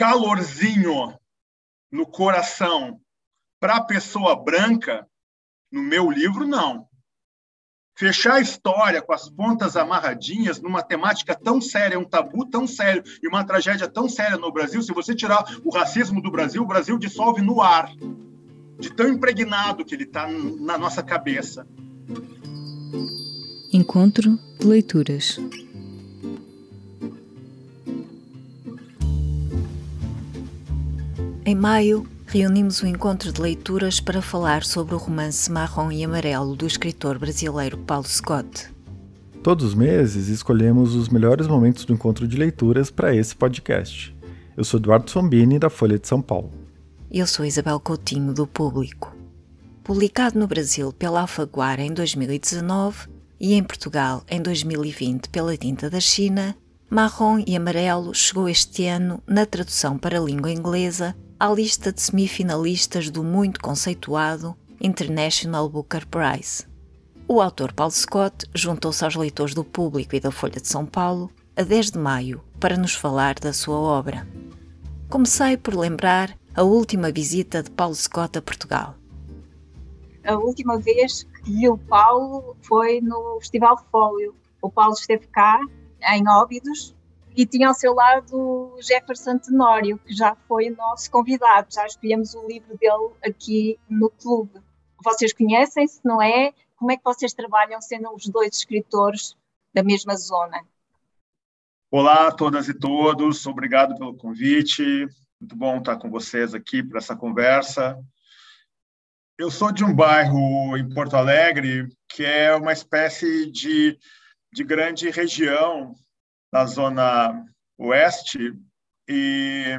calorzinho no coração para a pessoa branca, no meu livro, não. Fechar a história com as pontas amarradinhas numa temática tão séria, um tabu tão sério e uma tragédia tão séria no Brasil, se você tirar o racismo do Brasil, o Brasil dissolve no ar, de tão impregnado que ele está na nossa cabeça. Encontro de leituras. Em maio, reunimos o um encontro de leituras para falar sobre o romance Marrom e Amarelo do escritor brasileiro Paulo Scott. Todos os meses escolhemos os melhores momentos do encontro de leituras para esse podcast. Eu sou Eduardo Sombini, da Folha de São Paulo. Eu sou Isabel Coutinho, do Público. Publicado no Brasil pela Alfaguara em 2019 e em Portugal em 2020 pela Tinta da China, Marrom e Amarelo chegou este ano, na tradução para a língua inglesa, à lista de semifinalistas do muito conceituado International Booker Prize. O autor Paulo Scott juntou-se aos leitores do Público e da Folha de São Paulo a 10 de maio para nos falar da sua obra. Comecei por lembrar a última visita de Paulo Scott a Portugal. A última vez que vi o Paulo foi no Festival Fólio. O Paulo esteve cá, em Óbidos, e tinha ao seu lado Jefferson Tenório, que já foi nosso convidado, já escolhemos o livro dele aqui no clube. Vocês conhecem-se, não é? Como é que vocês trabalham sendo os dois escritores da mesma zona? Olá a todas e todos, obrigado pelo convite. Muito bom estar com vocês aqui para essa conversa. Eu sou de um bairro em Porto Alegre que é uma espécie de, de grande região na zona oeste, e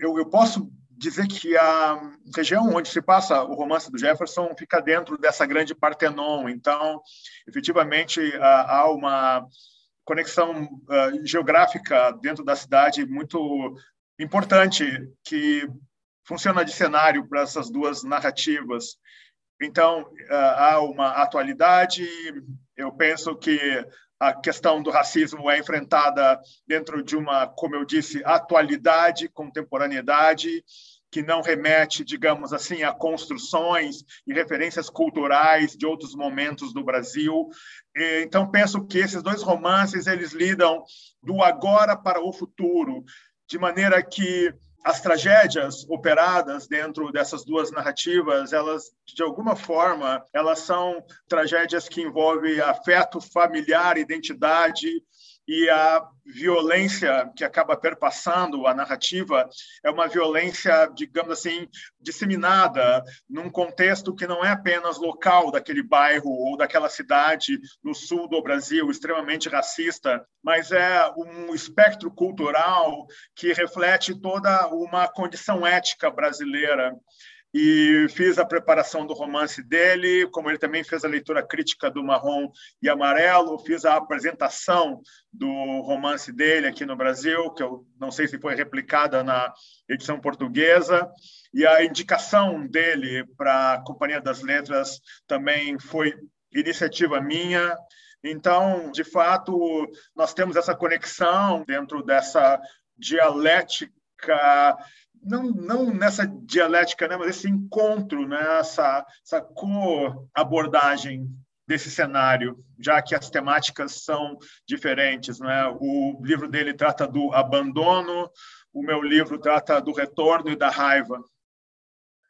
eu, eu posso dizer que a região onde se passa o romance do Jefferson fica dentro dessa grande Partenon. Então, efetivamente, há uma conexão geográfica dentro da cidade muito importante que funciona de cenário para essas duas narrativas. Então, há uma atualidade. Eu penso que a questão do racismo é enfrentada dentro de uma, como eu disse, atualidade, contemporaneidade, que não remete, digamos assim, a construções e referências culturais de outros momentos do Brasil. Então, penso que esses dois romances eles lidam do agora para o futuro, de maneira que as tragédias operadas dentro dessas duas narrativas, elas de alguma forma, elas são tragédias que envolvem afeto familiar, identidade e a violência que acaba perpassando a narrativa é uma violência, digamos assim, disseminada num contexto que não é apenas local daquele bairro ou daquela cidade no sul do Brasil, extremamente racista, mas é um espectro cultural que reflete toda uma condição ética brasileira e fiz a preparação do romance dele, como ele também fez a leitura crítica do Marrom e Amarelo, fiz a apresentação do romance dele aqui no Brasil, que eu não sei se foi replicada na edição portuguesa, e a indicação dele para a Companhia das Letras também foi iniciativa minha. Então, de fato, nós temos essa conexão dentro dessa dialética não, não nessa dialética, né, mas esse encontro, né, essa, essa co-abordagem desse cenário, já que as temáticas são diferentes. Né? O livro dele trata do abandono, o meu livro trata do retorno e da raiva.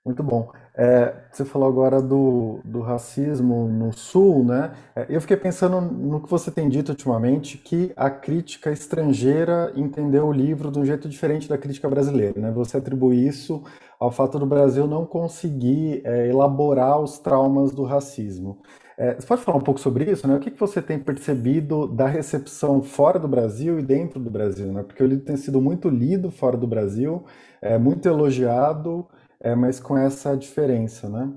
Muito bom. É, você falou agora do, do racismo no Sul, né? É, eu fiquei pensando no que você tem dito ultimamente, que a crítica estrangeira entendeu o livro de um jeito diferente da crítica brasileira, né? Você atribui isso ao fato do Brasil não conseguir é, elaborar os traumas do racismo. É, você pode falar um pouco sobre isso, né? O que, que você tem percebido da recepção fora do Brasil e dentro do Brasil, né? Porque o livro tem sido muito lido fora do Brasil, é muito elogiado, é, mas com essa diferença, né?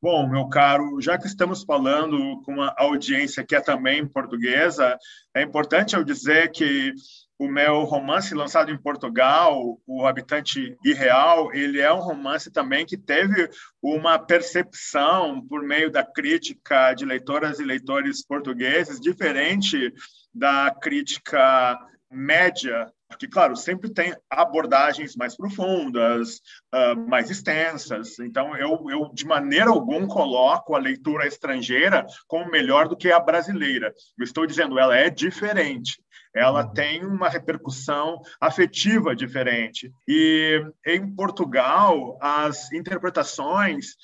Bom, meu caro, já que estamos falando com uma audiência que é também portuguesa, é importante eu dizer que o meu romance lançado em Portugal, O Habitante Irreal, ele é um romance também que teve uma percepção por meio da crítica de leitoras e leitores portugueses diferente da crítica média porque, claro, sempre tem abordagens mais profundas, uh, mais extensas. Então, eu, eu, de maneira alguma, coloco a leitura estrangeira como melhor do que a brasileira. Eu estou dizendo, ela é diferente. Ela uhum. tem uma repercussão afetiva diferente. E em Portugal, as interpretações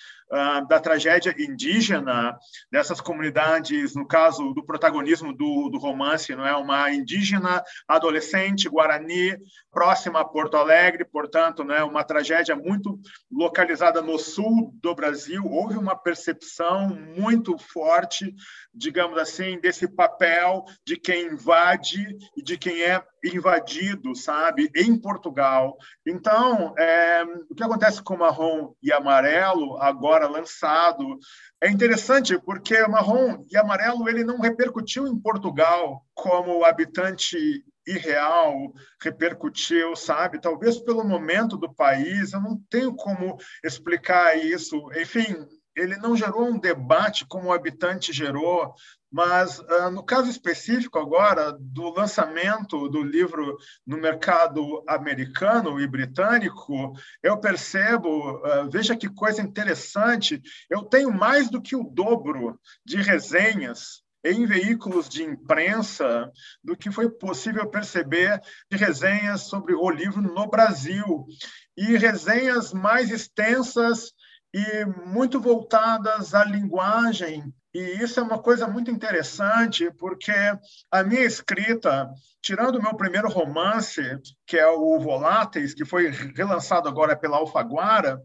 da tragédia indígena dessas comunidades, no caso do protagonismo do, do romance, não é uma indígena adolescente guarani próxima a Porto Alegre, portanto, né, uma tragédia muito localizada no sul do Brasil. Houve uma percepção muito forte, digamos assim, desse papel de quem invade e de quem é invadido, sabe, em Portugal. Então, é, o que acontece com Marrom e Amarelo, agora lançado, é interessante porque Marrom e Amarelo ele não repercutiu em Portugal como habitante irreal repercutiu, sabe? Talvez pelo momento do país, eu não tenho como explicar isso. Enfim, ele não gerou um debate como o habitante gerou, mas uh, no caso específico agora do lançamento do livro no mercado americano e britânico, eu percebo, uh, veja que coisa interessante, eu tenho mais do que o dobro de resenhas em veículos de imprensa do que foi possível perceber de resenhas sobre o livro no Brasil. E resenhas mais extensas e muito voltadas à linguagem. E isso é uma coisa muito interessante, porque a minha escrita, tirando o meu primeiro romance, que é o Voláteis, que foi relançado agora pela Alfaguara,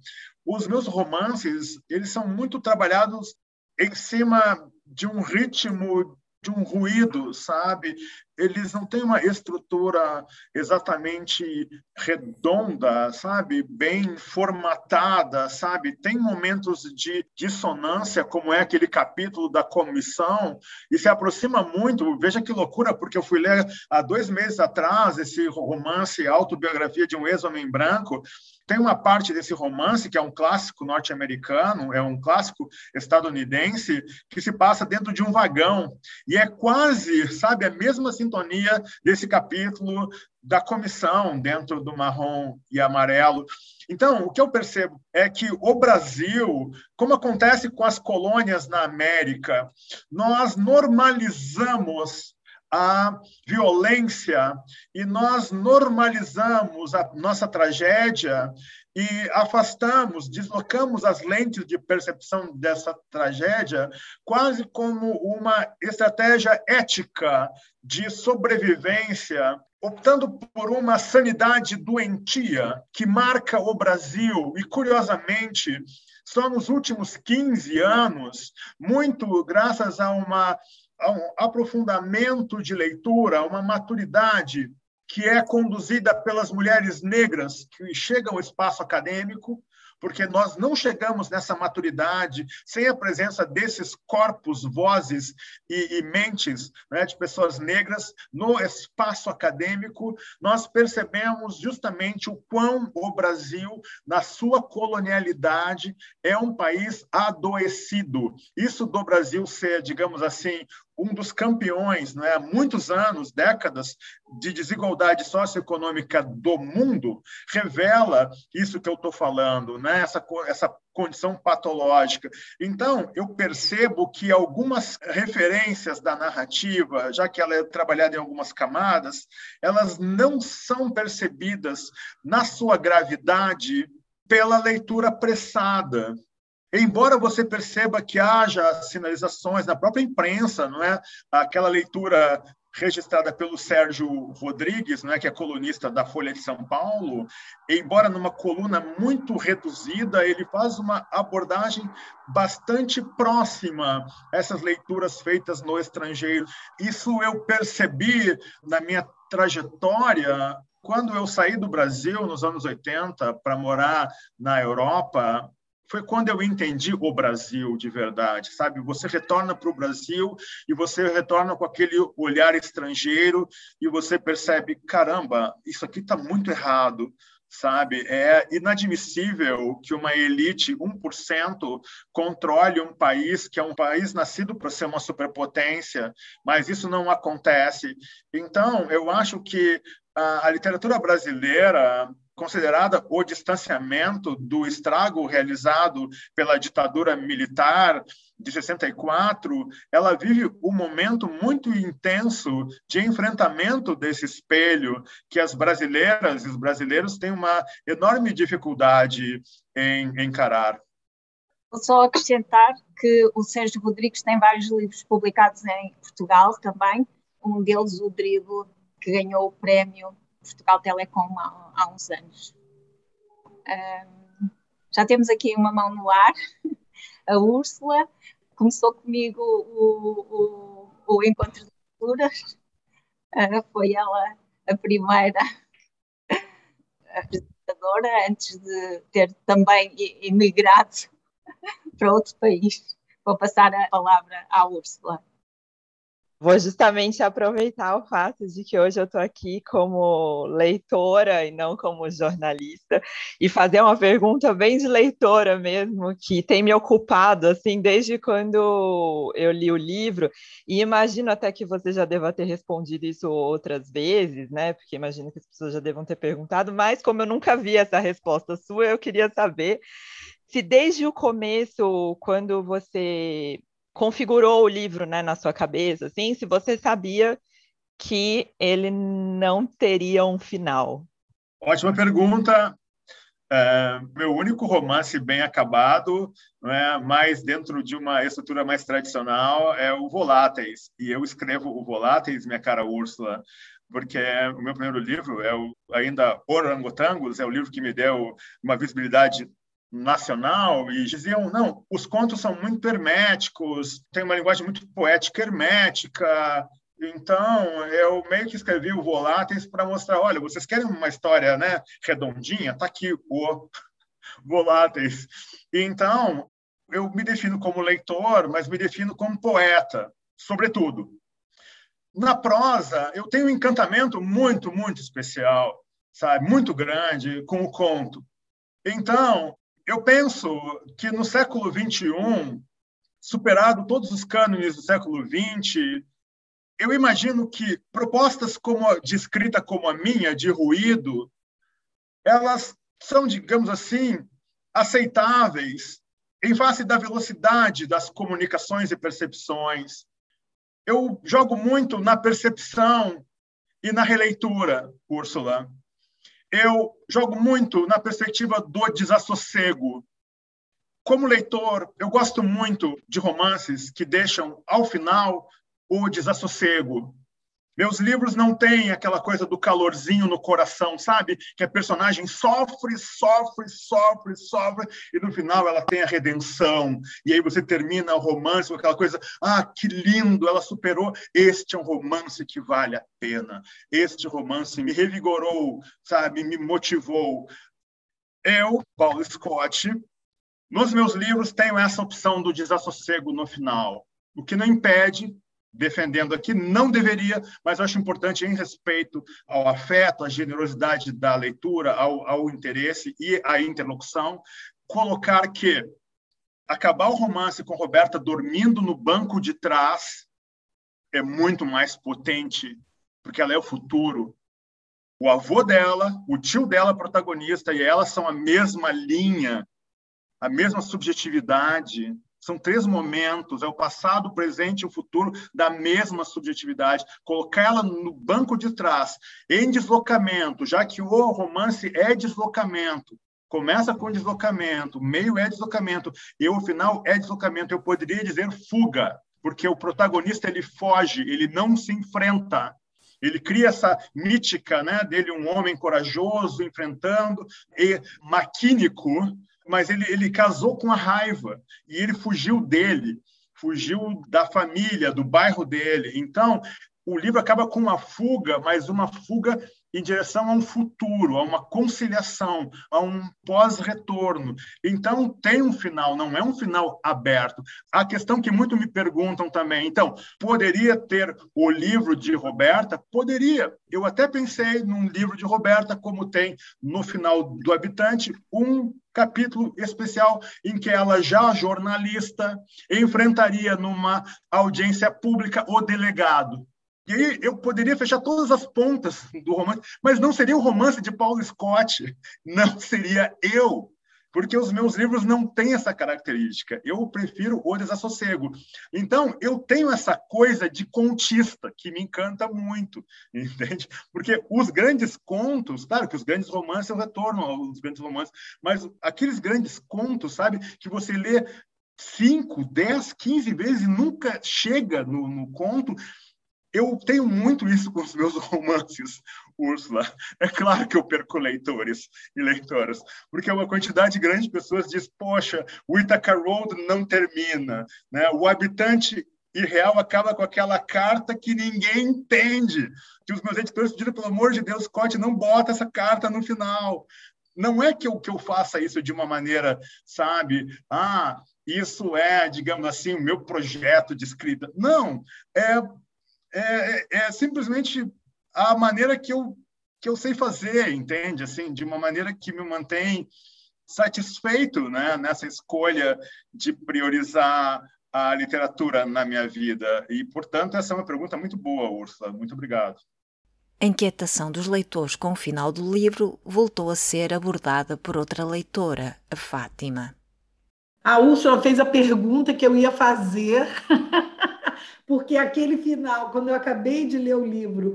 os meus romances, eles são muito trabalhados em cima de um ritmo, de um ruído, sabe? Eles não têm uma estrutura exatamente redonda, sabe? Bem formatada, sabe? Tem momentos de dissonância, como é aquele capítulo da comissão, e se aproxima muito. Veja que loucura, porque eu fui ler há dois meses atrás esse romance Autobiografia de um Ex-Homem Branco, tem uma parte desse romance, que é um clássico norte-americano, é um clássico estadunidense, que se passa dentro de um vagão. E é quase, sabe, a mesma sintonia desse capítulo da comissão dentro do marrom e amarelo. Então, o que eu percebo é que o Brasil, como acontece com as colônias na América, nós normalizamos a violência e nós normalizamos a nossa tragédia e afastamos, deslocamos as lentes de percepção dessa tragédia quase como uma estratégia ética de sobrevivência, optando por uma sanidade doentia que marca o Brasil. E curiosamente só nos últimos 15 anos, muito graças a uma a um aprofundamento de leitura, uma maturidade que é conduzida pelas mulheres negras que chegam ao espaço acadêmico, porque nós não chegamos nessa maturidade sem a presença desses corpos, vozes e, e mentes né, de pessoas negras no espaço acadêmico, nós percebemos justamente o quão o Brasil, na sua colonialidade, é um país adoecido. Isso do Brasil ser, digamos assim, um dos campeões, não é? há muitos anos, décadas de desigualdade socioeconômica do mundo, revela isso que eu estou falando, né? essa, essa condição patológica. Então, eu percebo que algumas referências da narrativa, já que ela é trabalhada em algumas camadas, elas não são percebidas na sua gravidade pela leitura apressada, Embora você perceba que haja sinalizações na própria imprensa, não é? Aquela leitura registrada pelo Sérgio Rodrigues, não é, que é colunista da Folha de São Paulo, embora numa coluna muito reduzida, ele faz uma abordagem bastante próxima a essas leituras feitas no estrangeiro. Isso eu percebi na minha trajetória quando eu saí do Brasil nos anos 80 para morar na Europa, foi quando eu entendi o Brasil de verdade, sabe? Você retorna para o Brasil e você retorna com aquele olhar estrangeiro e você percebe, caramba, isso aqui está muito errado, sabe? É inadmissível que uma elite, 1%, controle um país que é um país nascido para ser uma superpotência, mas isso não acontece. Então, eu acho que a, a literatura brasileira considerada o distanciamento do estrago realizado pela ditadura militar de 64, ela vive um momento muito intenso de enfrentamento desse espelho que as brasileiras e os brasileiros têm uma enorme dificuldade em encarar. Vou só acrescentar que o Sérgio Rodrigues tem vários livros publicados em Portugal também, um deles o Drible, que ganhou o prémio Portugal Telecom há, há uns anos. Um, já temos aqui uma mão no ar, a Úrsula, começou comigo o, o, o Encontro de Culturas, uh, foi ela a primeira apresentadora, antes de ter também emigrado para outro país. Vou passar a palavra à Úrsula. Vou justamente aproveitar o fato de que hoje eu estou aqui como leitora e não como jornalista e fazer uma pergunta bem de leitora mesmo, que tem me ocupado assim desde quando eu li o livro e imagino até que você já deva ter respondido isso outras vezes, né? Porque imagino que as pessoas já devam ter perguntado, mas como eu nunca vi essa resposta sua, eu queria saber se desde o começo, quando você configurou o livro né, na sua cabeça, assim, se você sabia que ele não teria um final? Ótima pergunta. É, meu único romance bem acabado, né, mas dentro de uma estrutura mais tradicional, é o Voláteis. E eu escrevo o Voláteis, minha cara Úrsula, porque o meu primeiro livro é o, ainda Orangotangos, é o livro que me deu uma visibilidade nacional e diziam não, os contos são muito herméticos, tem uma linguagem muito poética hermética. Então, eu meio que escrevi o Voláteis para mostrar, olha, vocês querem uma história, né, redondinha? Tá aqui o Voláteis. Então, eu me defino como leitor, mas me defino como poeta, sobretudo. Na prosa, eu tenho um encantamento muito, muito especial, sabe, muito grande com o conto. Então, eu penso que no século XXI, superado todos os cânones do século XX, eu imagino que propostas como de escrita como a minha, de ruído, elas são, digamos assim, aceitáveis em face da velocidade das comunicações e percepções. Eu jogo muito na percepção e na releitura, Úrsula eu jogo muito na perspectiva do desassossego. Como leitor, eu gosto muito de romances que deixam, ao final, o desassossego. Meus livros não têm aquela coisa do calorzinho no coração, sabe? Que a personagem sofre, sofre, sofre, sofre, e no final ela tem a redenção. E aí você termina o romance com aquela coisa: ah, que lindo, ela superou. Este é um romance que vale a pena. Este romance me revigorou, sabe? Me motivou. Eu, Paulo Scott, nos meus livros tenho essa opção do desassossego no final, o que não impede defendendo aqui, não deveria, mas acho importante, em respeito ao afeto, à generosidade da leitura, ao, ao interesse e à interlocução, colocar que acabar o romance com Roberta dormindo no banco de trás é muito mais potente, porque ela é o futuro. O avô dela, o tio dela, protagonista, e ela são a mesma linha, a mesma subjetividade, são três momentos, é o passado, o presente e o futuro da mesma subjetividade. Colocá-la no banco de trás, em deslocamento, já que o romance é deslocamento. Começa com deslocamento, meio é deslocamento, e o final é deslocamento. Eu poderia dizer fuga, porque o protagonista ele foge, ele não se enfrenta. Ele cria essa mítica né, dele, um homem corajoso, enfrentando, e maquínico, mas ele, ele casou com a raiva e ele fugiu dele, fugiu da família, do bairro dele. Então, o livro acaba com uma fuga, mas uma fuga em direção a um futuro, a uma conciliação, a um pós-retorno. Então, tem um final, não é um final aberto. A questão que muito me perguntam também, então, poderia ter o livro de Roberta? Poderia. Eu até pensei num livro de Roberta, como tem no final do Habitante, um capítulo especial em que ela, já jornalista, enfrentaria numa audiência pública o delegado. E aí eu poderia fechar todas as pontas do romance, mas não seria o romance de Paulo Scott, não seria eu, porque os meus livros não têm essa característica. Eu prefiro o desassossego. Então, eu tenho essa coisa de contista que me encanta muito, entende? Porque os grandes contos, claro que os grandes romances eu retorno aos grandes romances, mas aqueles grandes contos, sabe, que você lê 5, 10, 15 vezes e nunca chega no, no conto, eu tenho muito isso com os meus romances, Úrsula. É claro que eu perco leitores e leitoras, porque uma quantidade grande de pessoas diz: Poxa, o Ithaca Road não termina, né? o habitante irreal acaba com aquela carta que ninguém entende. Que os meus editores pediram, pelo amor de Deus, Scott, não bota essa carta no final. Não é que eu, que eu faça isso de uma maneira, sabe? Ah, isso é, digamos assim, o meu projeto de escrita. Não, é é, é, é simplesmente a maneira que eu que eu sei fazer, entende? Assim, de uma maneira que me mantém satisfeito, né, nessa escolha de priorizar a literatura na minha vida. E, portanto, essa é uma pergunta muito boa, Úrsula. Muito obrigado. A inquietação dos leitores com o final do livro voltou a ser abordada por outra leitora, a Fátima. A Úrsula fez a pergunta que eu ia fazer porque aquele final, quando eu acabei de ler o livro,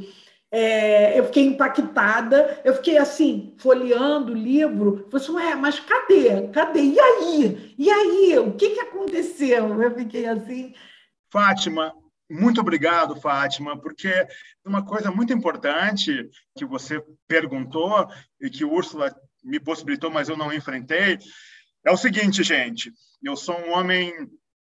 é, eu fiquei impactada, eu fiquei assim, folheando o livro, falei assim, ué, mas cadê? Cadê? E aí? E aí? O que, que aconteceu? Eu fiquei assim. Fátima, muito obrigado, Fátima, porque uma coisa muito importante que você perguntou e que Úrsula me possibilitou, mas eu não enfrentei, é o seguinte, gente. Eu sou um homem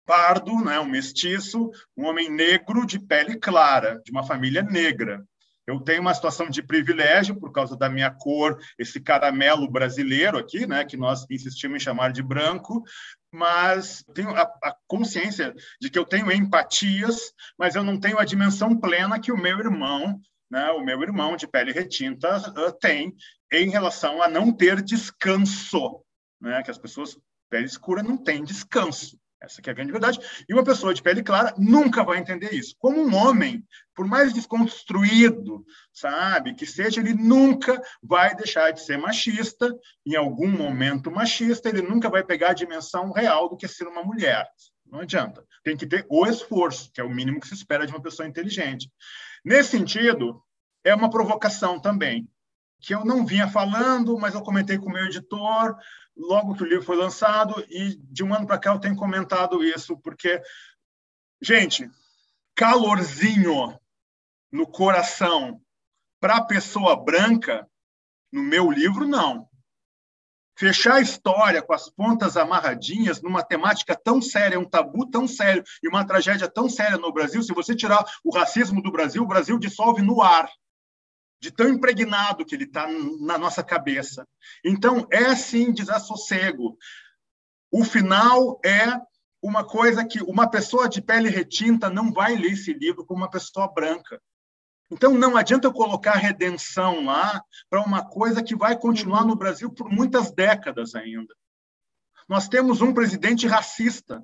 pardo, né, um mestiço, um homem negro de pele clara, de uma família negra. Eu tenho uma situação de privilégio por causa da minha cor, esse caramelo brasileiro aqui, né, que nós insistimos em chamar de branco, mas tenho a, a, consciência de que eu tenho empatias, mas eu não tenho a dimensão plena que o meu irmão, né, o meu irmão de pele retinta uh, tem em relação a não ter descanso, né, que as pessoas pele escura não têm descanso. Essa é a grande verdade. E uma pessoa de pele clara nunca vai entender isso. Como um homem, por mais desconstruído, sabe, que seja, ele nunca vai deixar de ser machista. Em algum momento machista, ele nunca vai pegar a dimensão real do que é ser uma mulher. Não adianta. Tem que ter o esforço, que é o mínimo que se espera de uma pessoa inteligente. Nesse sentido, é uma provocação também, que eu não vinha falando, mas eu comentei com o meu editor, logo que o livro foi lançado, e de um ano para cá eu tenho comentado isso, porque, gente, calorzinho no coração para pessoa branca, no meu livro, não. Fechar a história com as pontas amarradinhas numa temática tão séria, um tabu tão sério e uma tragédia tão séria no Brasil, se você tirar o racismo do Brasil, o Brasil dissolve no ar de tão impregnado que ele está na nossa cabeça. Então, é sim desassossego. O final é uma coisa que uma pessoa de pele retinta não vai ler esse livro como uma pessoa branca. Então, não adianta eu colocar redenção lá para uma coisa que vai continuar no Brasil por muitas décadas ainda. Nós temos um presidente racista.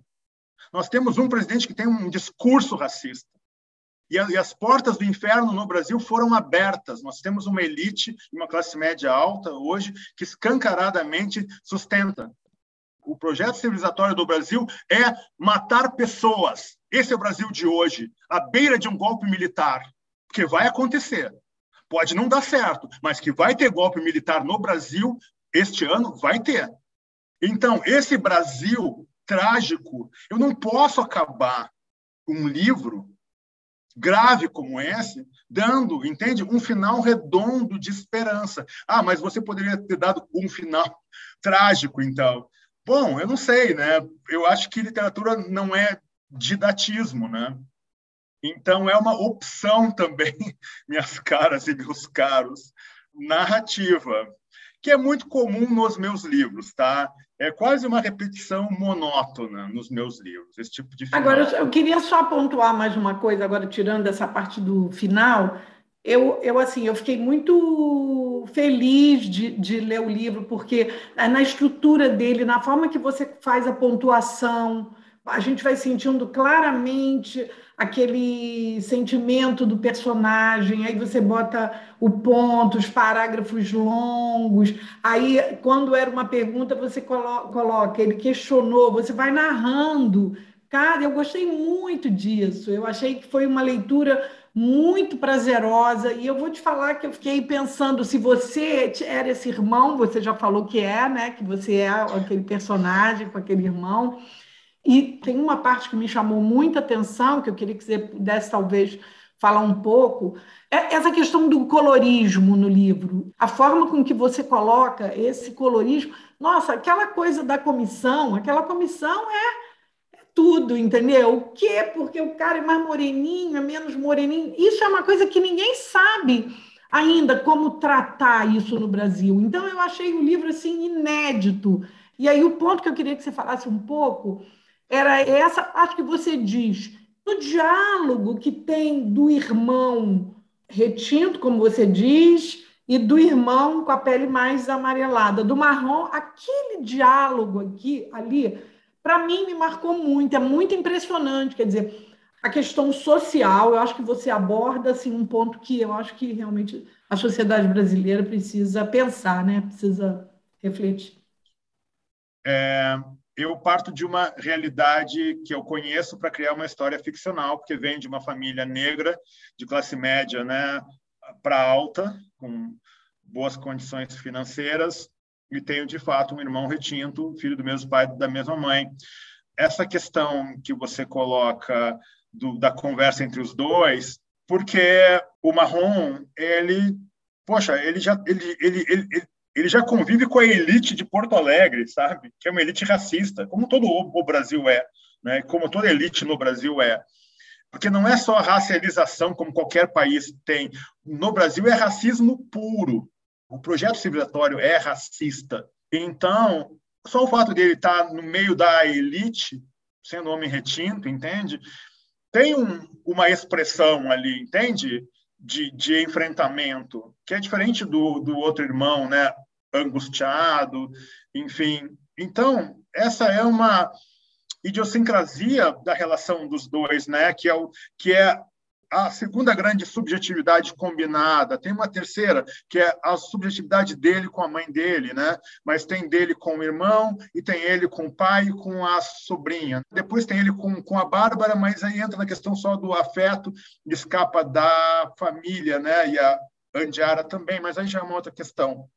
Nós temos um presidente que tem um discurso racista. E, a, e, as portas do inferno no Brasil foram abertas. Nós temos uma elite, uma classe média alta hoje, que escancaradamente sustenta. O projeto civilizatório do Brasil é matar pessoas. Esse é o Brasil de hoje, à beira de um golpe militar, que vai acontecer. Pode não dar certo, mas que vai ter golpe militar no Brasil este ano, vai ter. Então, esse Brasil trágico, eu não posso acabar um livro grave como esse, dando, entende, um final redondo de esperança. Ah, mas você poderia ter dado um final trágico, então. Bom, eu não sei, né? Eu acho que literatura não é didatismo, né? Então é uma opção também, minhas caras e meus caros, narrativa, que é muito comum nos meus livros, tá? É quase uma repetição monótona nos meus livros, esse tipo de final. Agora, eu queria só pontuar mais uma coisa, agora tirando essa parte do final, eu, eu assim, eu fiquei muito feliz de, de ler o livro, porque é na estrutura dele, na forma que você faz a pontuação, a gente vai sentindo claramente aquele sentimento do personagem, aí você bota o ponto, os parágrafos longos, aí quando era uma pergunta você coloca, ele questionou, você vai narrando. Cara, eu gostei muito disso, eu achei que foi uma leitura muito prazerosa, e eu vou te falar que eu fiquei pensando, se você era esse irmão, você já falou que é, né, que você é aquele personagem com aquele irmão, e tem uma parte que me chamou muita atenção, que eu queria que você pudesse talvez falar um pouco, é essa questão do colorismo no livro. A forma com que você coloca esse colorismo. Nossa, aquela coisa da comissão, aquela comissão é, é tudo, entendeu? O quê? Porque o cara é mais moreninho, é menos moreninho. Isso é uma coisa que ninguém sabe ainda como tratar isso no Brasil. Então eu achei o livro assim inédito. E aí o ponto que eu queria que você falasse um pouco era essa parte que você diz. No diálogo que tem do irmão retinto, como você diz, e do irmão com a pele mais amarelada, do marrom, aquele diálogo aqui, ali, para mim me marcou muito, é muito impressionante. Quer dizer, a questão social, eu acho que você aborda assim, um ponto que eu acho que realmente a sociedade brasileira precisa pensar, né? precisa refletir. É, eu parto de uma realidade que eu conheço para criar uma história ficcional, porque vem de uma família negra, de classe média né, para alta, com boas condições financeiras, e tenho, de fato, um irmão retinto, filho do mesmo pai da mesma mãe. Essa questão que você coloca do, da conversa entre os dois, porque o Marrom, ele, poxa, ele já ele, ele, ele, ele já convive com a elite de Porto Alegre, sabe? Que é uma elite racista, como todo o Brasil é, né? Como toda elite no Brasil é. Porque não é só a racialização como qualquer país tem. No Brasil é racismo puro. O projeto civilizatório é racista. Então, só o fato dele estar no meio da elite, sendo homem retinto, entende? Tem um, uma expressão ali, entende? De, de, enfrentamento, que é diferente do, do outro irmão, né? Angustiado, enfim. Então, essa é uma idiosincrasia da relação dos dois, né? Que é o que é a segunda grande subjetividade combinada. Tem uma terceira, que é a subjetividade dele com a mãe dele, né? Mas tem dele com o irmão, e tem ele com o pai e com a sobrinha. Depois tem ele com, com a Bárbara, mas aí entra na questão só do afeto, escapa da família, né? E a Andiara também, mas aí já é uma outra questão.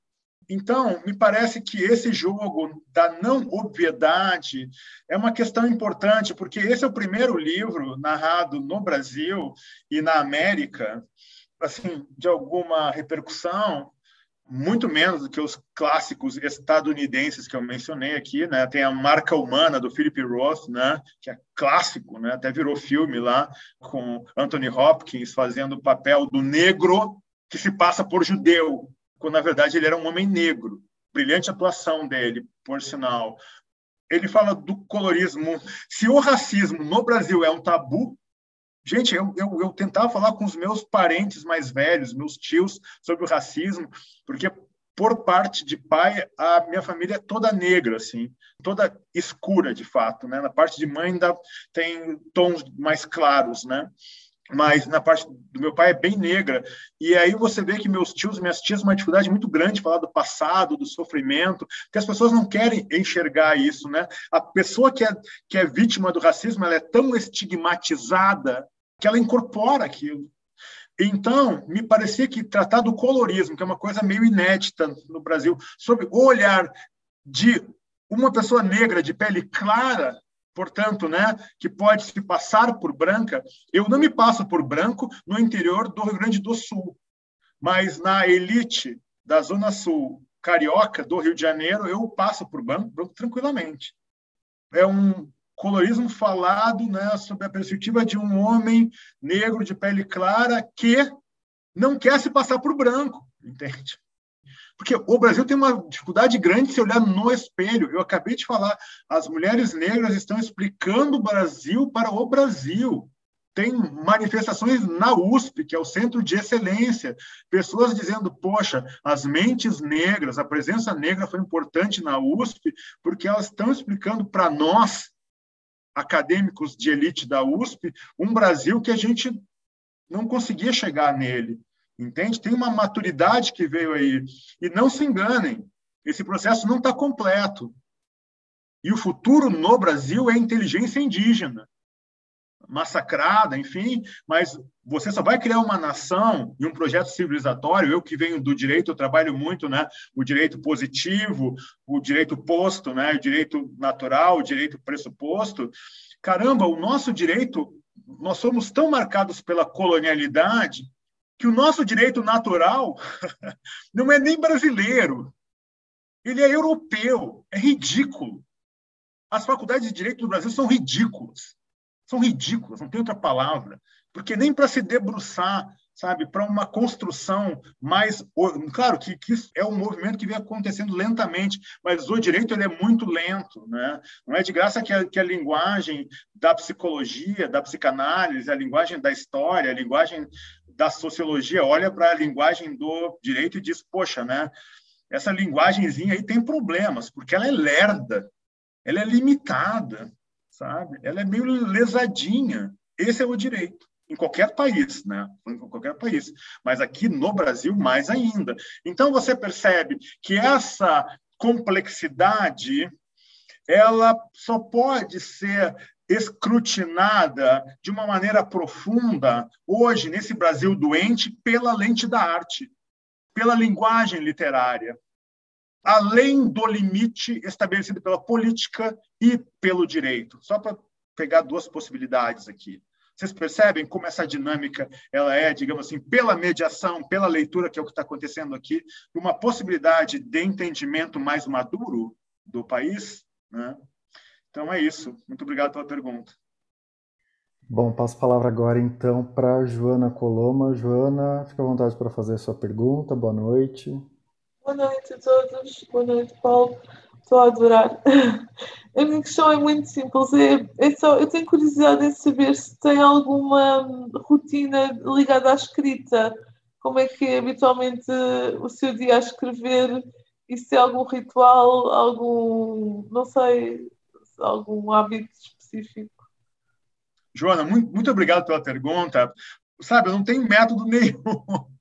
Então, me parece que esse jogo da não obviedade é uma questão importante, porque esse é o primeiro livro narrado no Brasil e na América, assim, de alguma repercussão, muito menos do que os clássicos estadunidenses que eu mencionei aqui, né? Tem a Marca Humana do Philip Roth, né? Que é clássico, né? Até virou filme lá com Anthony Hopkins fazendo o papel do negro que se passa por judeu, quando na verdade ele era um homem negro. Brilhante atuação dele, por sinal. Ele fala do colorismo. Se o racismo no Brasil é um tabu, gente, eu, eu, eu tentava falar com os meus parentes mais velhos, meus tios, sobre o racismo, porque por parte de pai, a minha família é toda negra, assim, toda escura, de fato, né? Na parte de mãe ainda tem tons mais claros, né? Mas na parte do meu pai é bem negra. E aí você vê que meus tios, minhas tias, uma dificuldade muito grande de falar do passado, do sofrimento, que as pessoas não querem enxergar isso, né? A pessoa que é, que é vítima do racismo, ela é tão estigmatizada que ela incorpora aquilo. Então, me parecia que tratar do colorismo, que é uma coisa meio inédita no Brasil, sobre o olhar de uma pessoa negra de pele clara portanto, né, que pode se passar por branca. Eu não me passo por branco no interior do Rio Grande do Sul, mas na elite da Zona Sul carioca do Rio de Janeiro, eu passo por branco, branco tranquilamente. É um colorismo falado né, sob a perspectiva de um homem negro de pele clara que não quer se passar por branco, entende? Porque o Brasil tem uma dificuldade grande de se olhar no espelho. Eu acabei de falar, as mulheres negras estão explicando o Brasil para o Brasil. Tem manifestações na USP, que é o centro de excelência, pessoas dizendo: poxa, as mentes negras, a presença negra foi importante na USP, porque elas estão explicando para nós acadêmicos de elite da USP, um Brasil que a gente não conseguia chegar nele, entende? Tem uma maturidade que veio aí. E não se enganem, esse processo não está completo. E o futuro no Brasil é inteligência indígena massacrada, enfim, mas você só vai criar uma nação e um projeto civilizatório. Eu que venho do direito, eu trabalho muito, né, o direito positivo, o direito posto, né, o direito natural, o direito pressuposto. Caramba, o nosso direito, nós somos tão marcados pela colonialidade que o nosso direito natural não é nem brasileiro. Ele é europeu, é ridículo. As faculdades de direito do Brasil são ridículas são ridículas, não tem outra palavra, porque nem para se debruçar, sabe, para uma construção mais, claro que, que isso é um movimento que vem acontecendo lentamente, mas o direito ele é muito lento, né? Não é de graça que a, que a linguagem da psicologia, da psicanálise, a linguagem da história, a linguagem da sociologia olha para a linguagem do direito e diz, poxa, né? Essa linguagemzinha aí tem problemas, porque ela é lerda, ela é limitada, sabe? Ela é meio lesadinha. Esse é o direito em qualquer país, né? Em qualquer país, mas aqui no Brasil mais ainda. Então você percebe que essa complexidade ela só pode ser escrutinada de uma maneira profunda hoje nesse Brasil doente pela lente da arte, pela linguagem literária, além do limite estabelecido pela política e pelo direito. Só para pegar duas possibilidades aqui. Vocês percebem como essa dinâmica ela é, digamos assim, pela mediação, pela leitura, que é o que está acontecendo aqui, uma possibilidade de entendimento mais maduro do país? Né? Então é isso. Muito obrigado pela pergunta. Bom, passo a palavra agora então para Joana Coloma. Joana, fica à vontade para fazer a sua pergunta. Boa noite. Boa noite a todos. Boa noite, Paulo. Estou a adorar. A minha questão é muito simples. É, é só, eu tenho curiosidade em saber se tem alguma rotina ligada à escrita. Como é que é habitualmente o seu dia a escrever? E se é algum ritual, algum, não sei, algum hábito específico? Joana, muito, muito obrigado pela pergunta. Sabe, eu não tenho método nenhum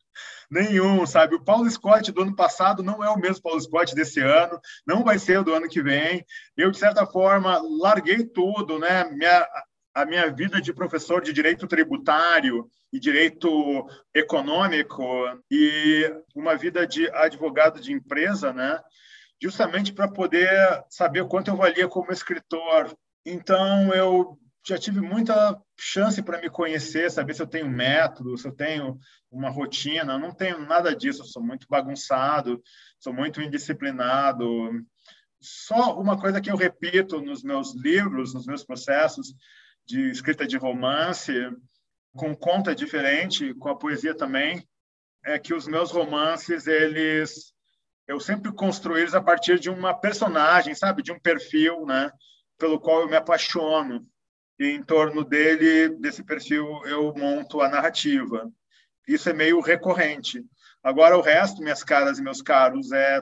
nenhum, sabe? O Paulo Scott do ano passado não é o mesmo Paulo Scott desse ano, não vai ser o do ano que vem. Eu, de certa forma, larguei tudo, né? Minha, a minha vida de professor de direito tributário e direito econômico e uma vida de advogado de empresa, né? Justamente para poder saber quanto eu valia como escritor. Então, eu já tive muita chance para me conhecer, saber se eu tenho método, se eu tenho uma rotina. Eu não tenho nada disso, sou muito bagunçado, sou muito indisciplinado. Só uma coisa que eu repito nos meus livros, nos meus processos de escrita de romance, com conta diferente, com a poesia também, é que os meus romances, eles eu sempre construí eles a partir de uma personagem, sabe, de um perfil, né, pelo qual eu me apaixono e em torno dele, desse perfil, eu monto a narrativa. Isso é meio recorrente. Agora, o resto, minhas caras e meus caros, é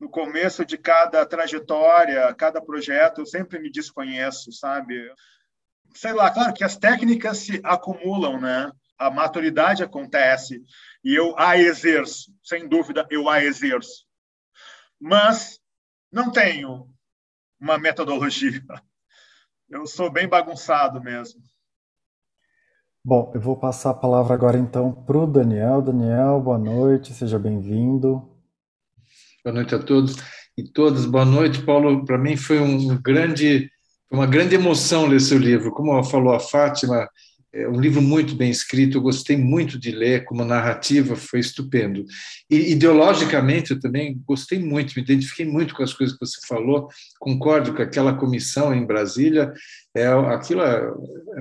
no começo de cada trajetória, cada projeto, eu sempre me desconheço, sabe? Sei lá, claro que as técnicas se acumulam, né? A maturidade acontece e eu a exerço, sem dúvida, eu a exerço. Mas não tenho uma metodologia. Eu sou bem bagunçado mesmo. Bom, eu vou passar a palavra agora então para o Daniel. Daniel, boa noite, seja bem-vindo. Boa noite a todos e todas. Boa noite, Paulo. Para mim foi um grande, uma grande emoção ler seu livro. Como falou a Fátima, é um livro muito bem escrito, eu gostei muito de ler, como narrativa foi estupendo. E ideologicamente eu também gostei muito, me identifiquei muito com as coisas que você falou, concordo com aquela comissão em Brasília, é, aquilo é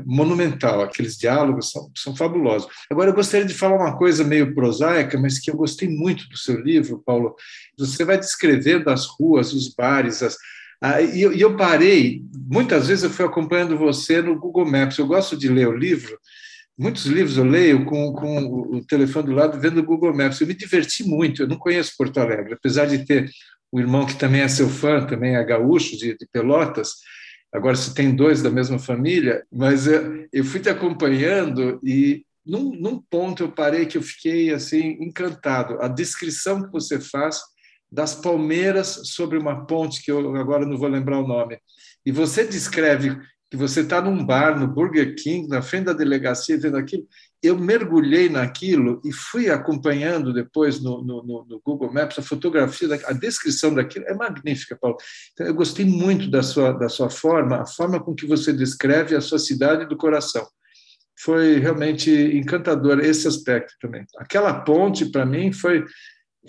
monumental, aqueles diálogos são, são fabulosos. Agora eu gostaria de falar uma coisa meio prosaica, mas que eu gostei muito do seu livro, Paulo. Você vai descrevendo as ruas, os bares, as, ah, e, eu, e eu parei, muitas vezes eu fui acompanhando você no Google Maps. Eu gosto de ler o livro, muitos livros eu leio com, com o telefone do lado, vendo o Google Maps. Eu me diverti muito. Eu não conheço Porto Alegre, apesar de ter o irmão que também é seu fã, também é gaúcho de, de Pelotas. agora se tem dois da mesma família, mas eu, eu fui te acompanhando e num, num, ponto eu parei que eu fiquei assim encantado. A descrição que você faz das palmeiras sobre uma ponte que eu agora não vou lembrar o nome. E você descreve que você está num bar no Burger King, na frente da delegacia, vendo aquilo. Eu mergulhei naquilo e fui acompanhando depois no, no, no Google Maps a fotografia, a descrição daquilo é magnífica, Paulo. Então, eu gostei muito da sua, da sua forma, a forma com que você descreve a sua cidade do coração. Foi realmente encantador esse aspecto também. Aquela ponte, para mim, foi,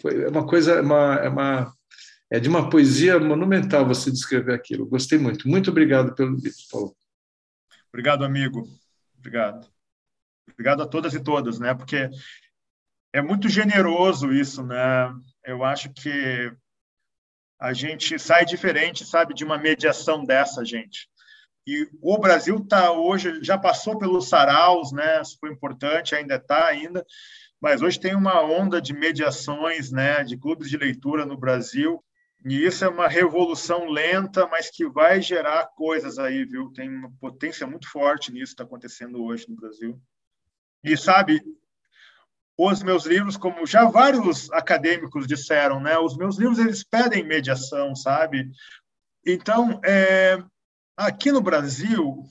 foi uma coisa, uma, é uma é de uma poesia monumental você descrever aquilo. Gostei muito. Muito obrigado pelo livro, Paulo. Obrigado, amigo. Obrigado. Obrigado a todas e todas, né? Porque é muito generoso isso, né? Eu acho que a gente sai diferente, sabe, de uma mediação dessa, gente. E o Brasil está hoje, já passou pelos saraus, né? Isso foi importante, ainda está ainda, mas hoje tem uma onda de mediações, né? De clubes de leitura no Brasil e isso é uma revolução lenta, mas que vai gerar coisas aí, viu? Tem uma potência muito forte nisso que está acontecendo hoje no Brasil. E sabe, os meus livros, como já vários acadêmicos disseram, né? Os meus livros eles pedem mediação, sabe? Então, é, aqui no Brasil,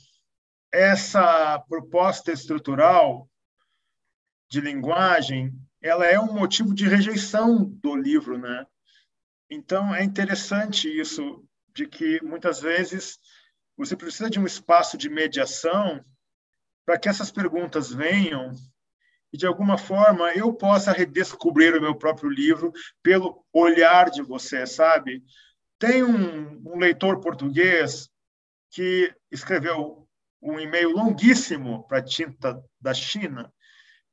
essa proposta estrutural de linguagem, ela é um motivo de rejeição do livro, né? Então, é interessante isso, de que muitas vezes você precisa de um espaço de mediação para que essas perguntas venham e, de alguma forma, eu possa redescobrir o meu próprio livro pelo olhar de você, sabe? Tem um, um leitor português que escreveu um e-mail longuíssimo para a tinta da China,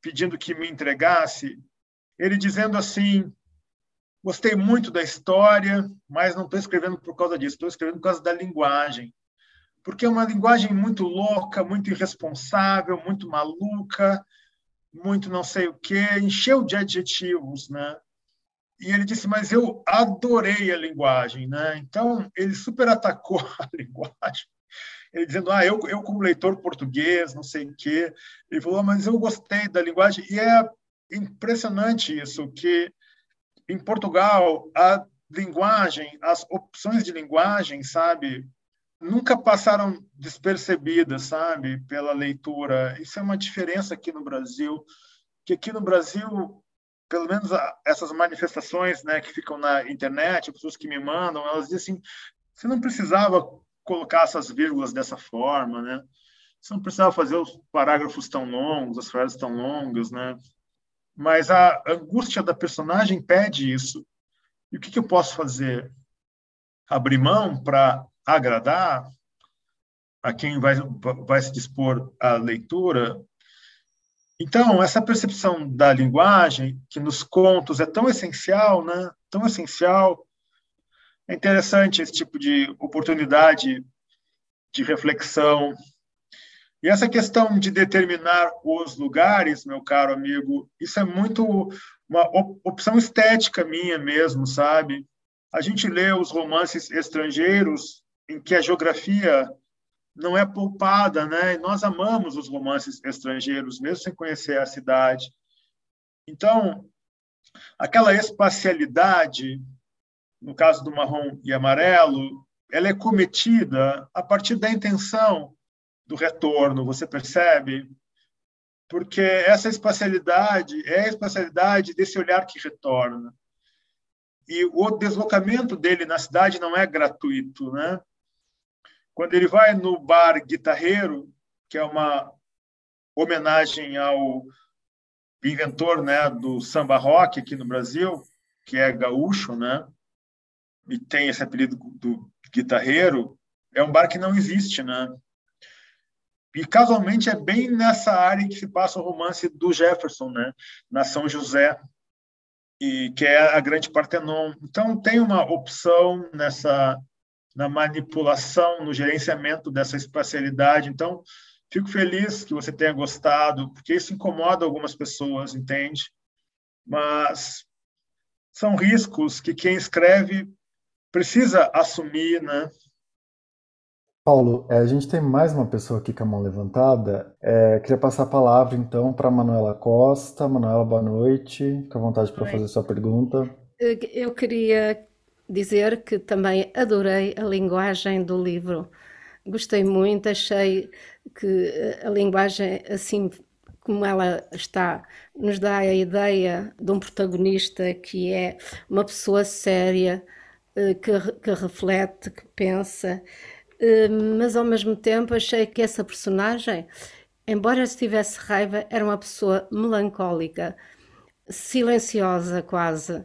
pedindo que me entregasse, ele dizendo assim: Gostei muito da história, mas não estou escrevendo por causa disso, estou escrevendo por causa da linguagem. Porque é uma linguagem muito louca, muito irresponsável, muito maluca, muito não sei o quê, encheu de adjetivos, né? E ele disse, mas eu adorei a linguagem, né? Então, ele super atacou a linguagem. Ele dizendo, ah, eu, eu como leitor português, não sei o quê. Ele falou, mas eu gostei da linguagem. E é impressionante isso, que em Portugal, a linguagem, as opções de linguagem, sabe, nunca passaram despercebidas, sabe, pela leitura. Isso é uma diferença aqui no Brasil, que aqui no Brasil, pelo menos essas manifestações, né, que ficam na internet, pessoas que me mandam, elas dizem assim, você não precisava colocar essas vírgulas dessa forma, né? Você não precisava fazer os parágrafos tão longos, as frases tão longas, né? mas a angústia da personagem pede isso. E o que, que eu posso fazer? Abrir mão para agradar a quem vai, vai se dispor à leitura? Então, essa percepção da linguagem, que nos contos é tão essencial, né? tão essencial, é interessante esse tipo de oportunidade de reflexão, e essa questão de determinar os lugares, meu caro amigo, isso é muito uma opção estética minha mesmo, sabe? A gente lê os romances estrangeiros em que a geografia não é poupada, né? E nós amamos os romances estrangeiros, mesmo sem conhecer a cidade. Então, aquela espacialidade, no caso do marrom e amarelo, ela é cometida a partir da intenção do retorno, você percebe? Porque essa espacialidade é a espacialidade desse olhar que retorna. E o deslocamento dele na cidade não é gratuito, né? Quando ele vai no bar Guitarreiro, que é uma homenagem ao inventor, né, do samba rock aqui no Brasil, que é gaúcho, né? E tem esse apelido do guitarreiro, é um bar que não existe, né? E casualmente é bem nessa área que se passa o romance do Jefferson, né? Na São José, e que é a Grande Partenon. Então tem uma opção nessa na manipulação, no gerenciamento dessa espacialidade. Então fico feliz que você tenha gostado, porque isso incomoda algumas pessoas, entende? Mas são riscos que quem escreve precisa assumir, né? Paulo, é, a gente tem mais uma pessoa aqui com a mão levantada. É, queria passar a palavra, então, para Manuela Costa. Manuela, boa noite. Fica à vontade para fazer sua pergunta. Eu queria dizer que também adorei a linguagem do livro. Gostei muito, achei que a linguagem, assim como ela está, nos dá a ideia de um protagonista que é uma pessoa séria, eh, que, que reflete, que pensa eh, mas ao mesmo tempo achei que essa personagem, embora estivesse raiva, era uma pessoa melancólica, silenciosa quase.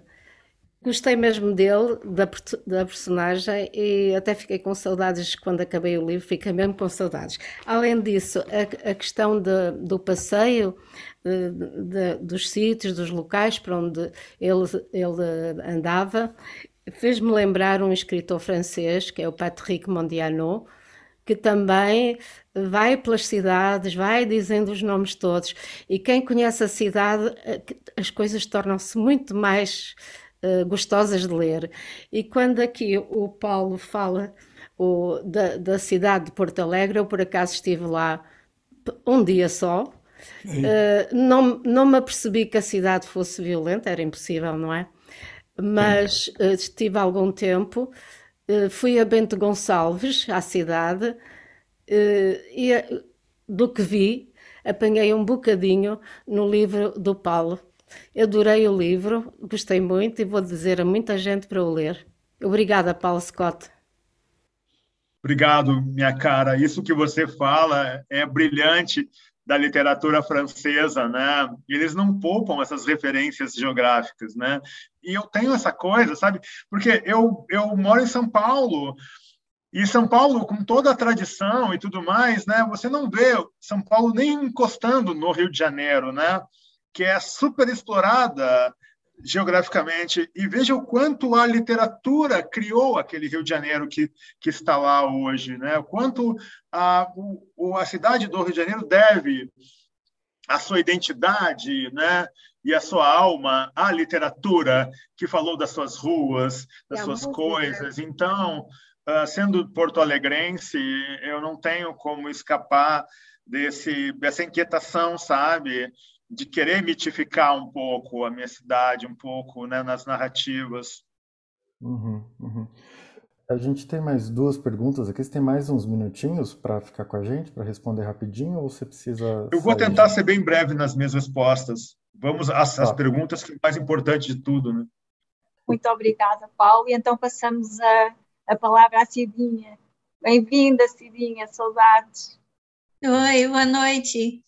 Gostei mesmo dele, da, da personagem, e até fiquei com saudades quando acabei o livro, fiquei mesmo com saudades. Além disso, a, a questão de, do passeio, de, de, dos sítios, dos locais para onde ele, ele andava, fez-me lembrar um escritor francês, que é o Patrick Mondiano, que também vai pelas cidades, vai dizendo os nomes todos. E quem conhece a cidade, eh, as coisas tornam-se muito mais uh, gostosas de ler. E quando aqui o Paulo fala o, da, da, cidade de Porto Alegre, eu por acaso estive lá um dia só. Uh, não, não me apercebi que a cidade fosse violenta, era impossível, não é? Mas uh, estive algum tempo. Uh, fui a Bento Gonçalves, à cidade, uh, e do que vi, apanhei um bocadinho no livro do Paulo. Adorei o livro, gostei muito e vou dizer a muita gente para o ler. Obrigada, Paulo Scott. Obrigado, minha cara. Isso que você fala é brilhante da literatura francesa, né? Eles não poupam essas referências geográficas, né? E eu tenho essa coisa, sabe? Porque eu eu moro em São Paulo e São Paulo, com toda a tradição e tudo mais, né? Você não vê São Paulo nem encostando no Rio de Janeiro, né? Que é super explorada geograficamente e veja o quanto a literatura criou aquele Rio de Janeiro que, que está lá hoje, né? O quanto a, o, a cidade do Rio de Janeiro deve a sua identidade, né? E a sua alma à literatura que falou das suas ruas, das é suas coisas. Então, uh, sendo porto-alegrense, eu não tenho como escapar desse dessa inquietação, sabe? De querer mitificar um pouco a minha cidade, um pouco né, nas narrativas. Uhum, uhum. A gente tem mais duas perguntas aqui. Você tem mais uns minutinhos para ficar com a gente, para responder rapidinho, ou você precisa. Eu vou tentar ser bem breve nas minhas respostas. Vamos às, às perguntas, que é o mais importante de tudo. Né? Muito obrigada, Paulo. E então passamos a, a palavra à Cidinha. Bem-vinda, Cidinha, saudades. Oi, boa noite.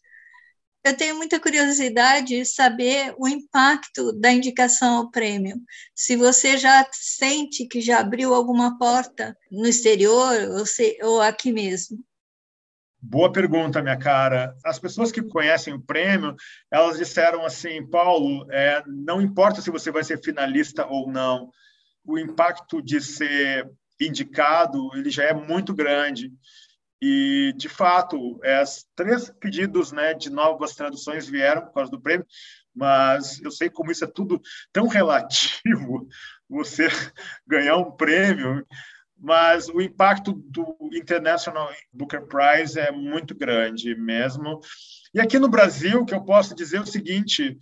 Eu tenho muita curiosidade de saber o impacto da indicação ao prêmio. Se você já sente que já abriu alguma porta no exterior ou, se, ou aqui mesmo. Boa pergunta, minha cara. As pessoas que conhecem o prêmio, elas disseram assim, Paulo, é, não importa se você vai ser finalista ou não, o impacto de ser indicado ele já é muito grande. E, de fato, é, três pedidos né, de novas traduções vieram por causa do prêmio, mas eu sei como isso é tudo tão relativo, você ganhar um prêmio, mas o impacto do International Booker Prize é muito grande mesmo. E aqui no Brasil, que eu posso dizer o seguinte,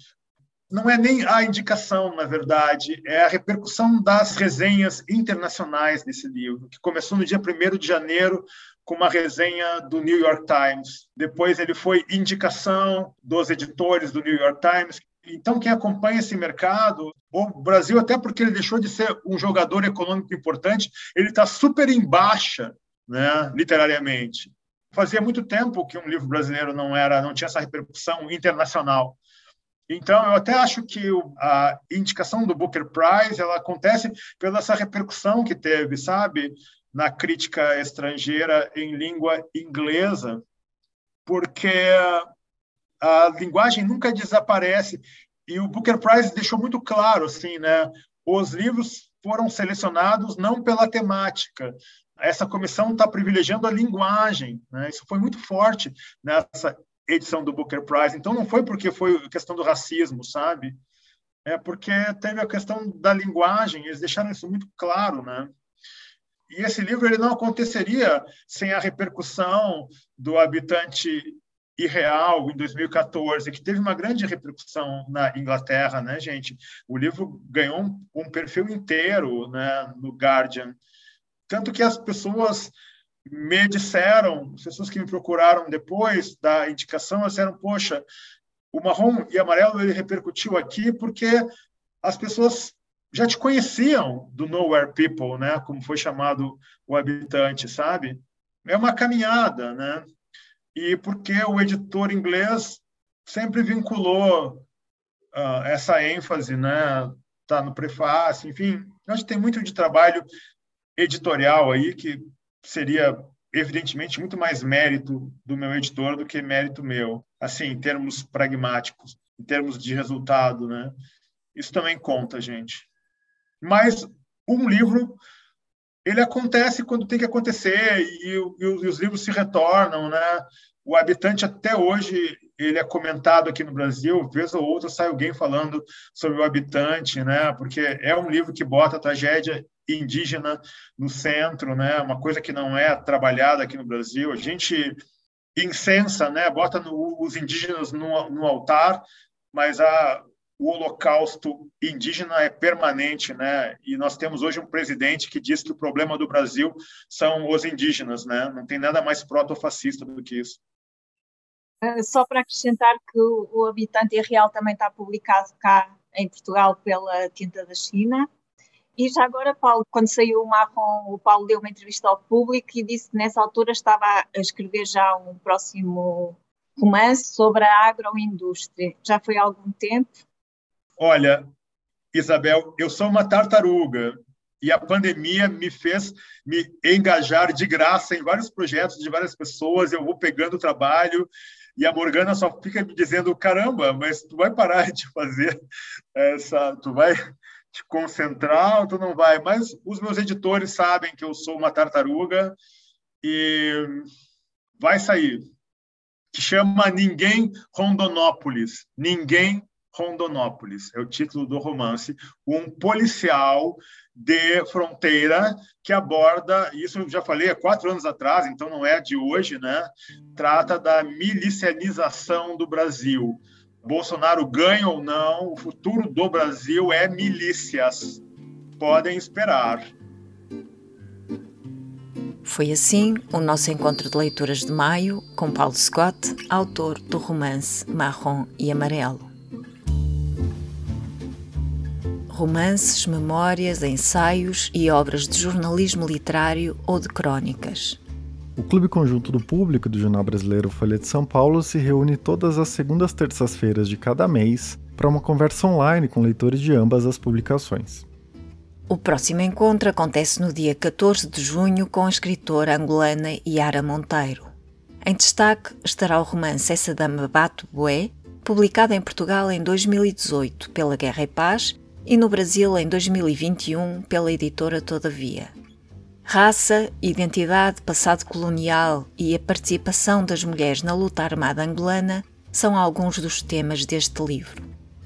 não é nem a indicação, na verdade, é a repercussão das resenhas internacionais desse livro, que começou no dia 1 de janeiro com uma resenha do New York Times. Depois ele foi indicação dos editores do New York Times. Então, quem acompanha esse mercado, o Brasil, até porque ele deixou de ser um jogador econômico importante, ele está super em baixa, né, literariamente. Fazia muito tempo que um livro brasileiro não era, não tinha essa repercussão internacional. Então, eu até acho que a indicação do Booker Prize ela acontece pela essa repercussão que teve, sabe? Na crítica estrangeira em língua inglesa, porque a linguagem nunca desaparece e o Booker Prize deixou muito claro assim, né? Os livros foram selecionados não pela temática. Essa comissão está privilegiando a linguagem, né? Isso foi muito forte nessa edição do Booker Prize. Então não foi porque foi questão do racismo, sabe? É porque teve a questão da linguagem. Eles deixaram isso muito claro, né? E esse livro ele não aconteceria sem a repercussão do habitante irreal em 2014, que teve uma grande repercussão na Inglaterra, né, gente? O livro ganhou um, um perfil inteiro, né, no Guardian, tanto que as pessoas me disseram, as pessoas que me procuraram depois da indicação, disseram, poxa, o marrom e amarelo ele repercutiu aqui porque as pessoas já te conheciam do Nowhere People, né, como foi chamado o habitante, sabe? É uma caminhada, né? E porque o editor inglês sempre vinculou uh, essa ênfase, né? Tá no prefácio, enfim, acho que tem muito de trabalho editorial aí que seria evidentemente muito mais mérito do meu editor do que mérito meu, assim, em termos pragmáticos, em termos de resultado, né? Isso também conta, gente. Mas um livro ele acontece quando tem que acontecer e, e, os livros se retornam, né? O habitante até hoje ele é comentado aqui no Brasil, vez ou outra sai alguém falando sobre o habitante, né? Porque é um livro que bota a tragédia indígena no centro, né? Uma coisa que não é trabalhada aqui no Brasil. A gente incensa, né? Bota no, os indígenas no, no altar, mas a, o holocausto indígena é permanente, né? E nós temos hoje um presidente que diz que o problema do Brasil são os indígenas, né? Não tem nada mais proto-fascista do que isso. Eh, só para acrescentar que o, Habitante Real também está publicado cá em Portugal pela Tinta da China e já agora, Paulo, quando saiu o Marrom, o Paulo deu uma entrevista ao público e disse que nessa altura estava a escrever já um próximo romance sobre a agroindústria. Já foi há algum tempo? Olha, Isabel, eu sou uma tartaruga e a pandemia me fez me engajar de graça em vários projetos de várias pessoas. Eu vou pegando trabalho e a Morgana só fica me dizendo: caramba, mas tu vai parar de fazer essa, tu vai te concentrar ou tu não vai? Mas os meus editores sabem que eu sou uma tartaruga e vai sair. Que chama Ninguém Rondonópolis. Ninguém Rondonópolis, é o título do romance, um policial de fronteira que aborda, isso eu já falei há quatro anos atrás, então não é de hoje, né? Trata da milicianização do Brasil. Bolsonaro ganha ou não, o futuro do Brasil é milícias. Podem esperar. Foi assim o nosso encontro de leituras de maio com Paulo Scott, autor do romance Marrom e Amarelo. Romances, memórias, ensaios e obras de jornalismo literário ou de crônicas. O Clube Conjunto do Público do Jornal Brasileiro Folha de São Paulo se reúne todas as segundas terças-feiras de cada mês para uma conversa online com leitores de ambas as publicações. O próximo encontro acontece no dia 14 de junho com a escritora angolana Yara Monteiro. Em destaque estará o romance Essa Dama Bate Boé, publicado em Portugal em 2018 pela Guerra e Paz e no Brasil em 2021 pela editora Todavia. Raça, identidade, passado colonial e a participação das mulheres na luta armada angolana são alguns dos temas deste livro.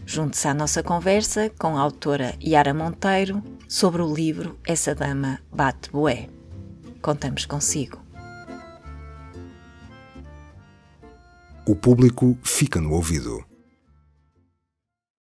Junte-se à nossa conversa com a autora Yara Monteiro sobre o livro Essa Dama Bate Boé. Contamos consigo. O público fica no ouvido.